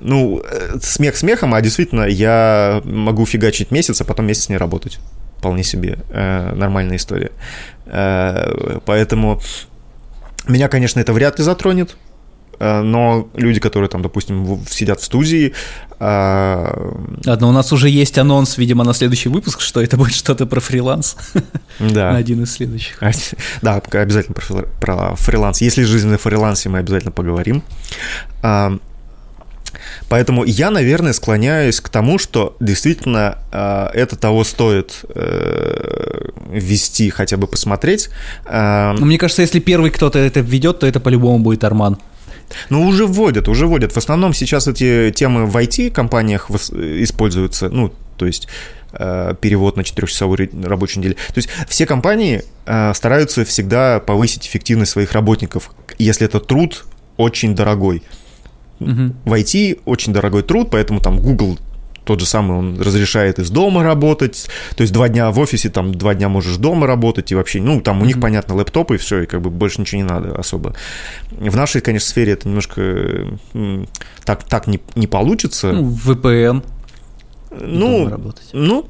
ну, смех смехом, а действительно, я могу фигачить месяц, а потом месяц не работать. Вполне себе э, нормальная история. Поэтому меня, конечно, это вряд ли затронет, Э, но люди, которые там, допустим, сидят в студии... Одно, у нас уже есть анонс, видимо, на следующий выпуск, что это будет что-то про фриланс. Да. На один из следующих. Да, обязательно про, фриланс. Если жизнь на фрилансе, мы обязательно поговорим. Поэтому я, наверное, склоняюсь к тому, что действительно э, это того стоит э, ввести, хотя бы посмотреть. Э, Мне кажется, если первый кто-то это введет, то это по-любому будет Арман. Ну, уже вводят, уже вводят. В основном сейчас эти темы в IT-компаниях используются, ну, то есть э, перевод на 4-часовую рабочую неделю. То есть все компании э, стараются всегда повысить эффективность своих работников, если это труд очень дорогой. Угу. В IT очень дорогой труд, поэтому там Google тот же самый он разрешает из дома работать, то есть два дня в офисе, там два дня можешь дома работать и вообще, ну, там у них, понятно, лэптопы и все, и как бы больше ничего не надо особо. В нашей, конечно, сфере это немножко так, так не, не получится. Ну, VPN. Ну, ну,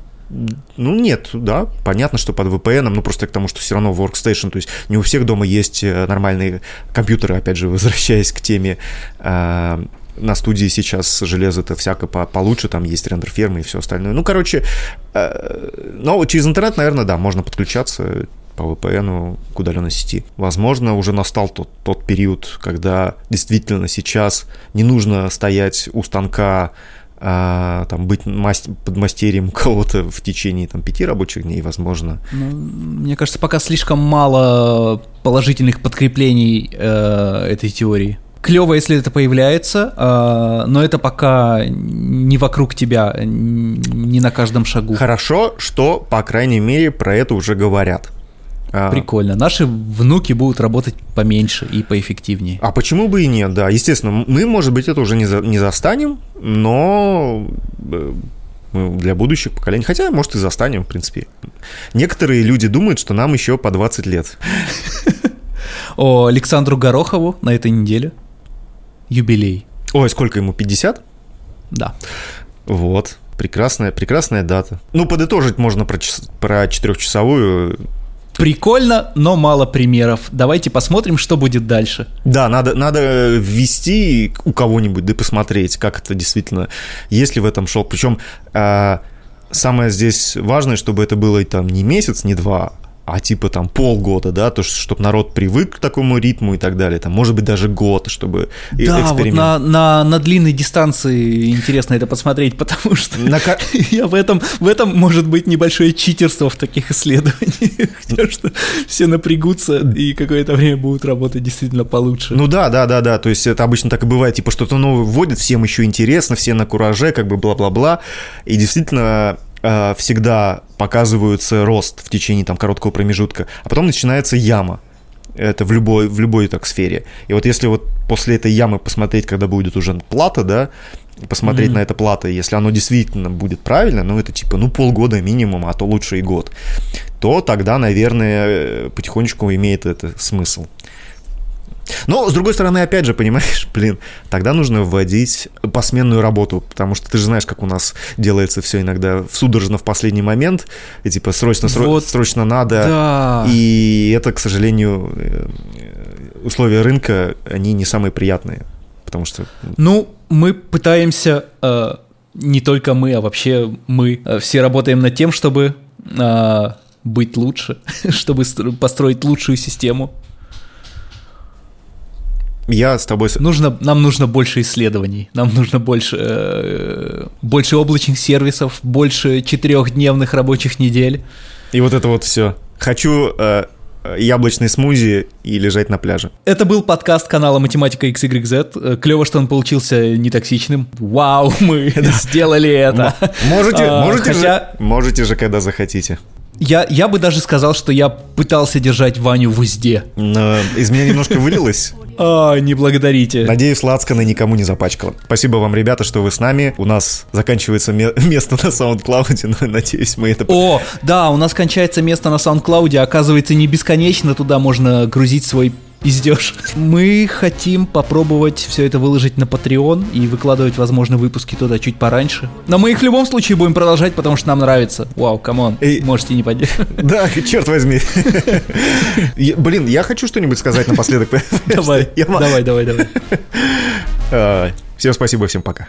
ну, нет, да, понятно, что под VPN, ну, просто к тому, что все равно workstation, то есть не у всех дома есть э, нормальные компьютеры, опять же, возвращаясь к теме э, на студии сейчас железо-то всяко по получше, там есть рендер-фермы и все остальное. Ну, короче, э, но через интернет, наверное, да, можно подключаться по VPN к удаленной сети. Возможно, уже настал тот, тот период, когда действительно сейчас не нужно стоять у станка а, там быть мастер, подмастерьем кого-то в течение там пяти рабочих дней, возможно. Ну, мне кажется, пока слишком мало положительных подкреплений э, этой теории. Клево, если это появляется, э, но это пока не вокруг тебя, не на каждом шагу. Хорошо, что, по крайней мере, про это уже говорят. А. Прикольно. Наши внуки будут работать поменьше и поэффективнее. А почему бы и нет, да. Естественно, мы, может быть, это уже не, за, не застанем, но э, для будущих поколений. Хотя, может, и застанем, в принципе. Некоторые люди думают, что нам еще по 20 лет. О, Александру Горохову на этой неделе юбилей. Ой, сколько ему, 50? Да. Вот, прекрасная, прекрасная дата. Ну, подытожить можно про, про четырехчасовую Прикольно, но мало примеров. Давайте посмотрим, что будет дальше. Да, надо, надо ввести у кого-нибудь, да и посмотреть, как это действительно, есть ли в этом шок. Причем э, самое здесь важное, чтобы это было там не месяц, не два, а типа там полгода, да, то, чтобы народ привык к такому ритму и так далее, там, может быть, даже год, чтобы да, эксперимент. вот на, на, на длинной дистанции интересно это посмотреть, потому что на... я в этом, в этом может быть небольшое читерство в таких исследованиях, что все напрягутся и какое-то время будут работать действительно получше. Ну да, да, да, да, то есть это обычно так и бывает, типа что-то новое вводит, всем еще интересно, все на кураже, как бы бла-бла-бла, и действительно Э, всегда показывается рост в течение там короткого промежутка, а потом начинается яма. Это в любой, в любой так сфере. И вот если вот после этой ямы посмотреть, когда будет уже плата, да, посмотреть mm-hmm. на это плата, если оно действительно будет правильно, ну это типа, ну полгода минимум, а то лучше и год, то тогда, наверное, потихонечку имеет это смысл. Но, с другой стороны, опять же, понимаешь, блин, тогда нужно вводить посменную работу, потому что ты же знаешь, как у нас делается все иногда судорожно в последний момент, и типа срочно, сро- вот, срочно надо, да. и это, к сожалению, э, условия рынка, они не самые приятные, потому что... Ну, мы пытаемся, э, не только мы, а вообще мы, э, все работаем над тем, чтобы э, быть лучше, чтобы построить лучшую систему, я с тобой... Нужно, нам нужно больше исследований, нам нужно больше, э, больше облачных сервисов, больше четырехдневных рабочих недель. И вот это вот все. Хочу э, яблочный смузи и лежать на пляже. Это был подкаст канала Математика XYZ. Клево, что он получился нетоксичным. Вау, мы сделали это. Можете, а, можете, же, можете же, когда захотите. Я, я бы даже сказал, что я пытался держать Ваню в узде. Но из меня немножко вылилось. А, не благодарите. Надеюсь, Лацкана никому не запачкала. Спасибо вам, ребята, что вы с нами. У нас заканчивается место на SoundCloud, но надеюсь, мы это... О, да, у нас кончается место на SoundCloud, оказывается, не бесконечно туда можно грузить свой пиздешь. Мы хотим попробовать все это выложить на Patreon и выкладывать, возможно, выпуски туда чуть пораньше. Но мы их в любом случае будем продолжать, потому что нам нравится. Вау, come on, можете не поддерживать. Да, черт возьми. Блин, я хочу что-нибудь сказать напоследок. Давай, давай, давай, давай. Всем спасибо, всем пока.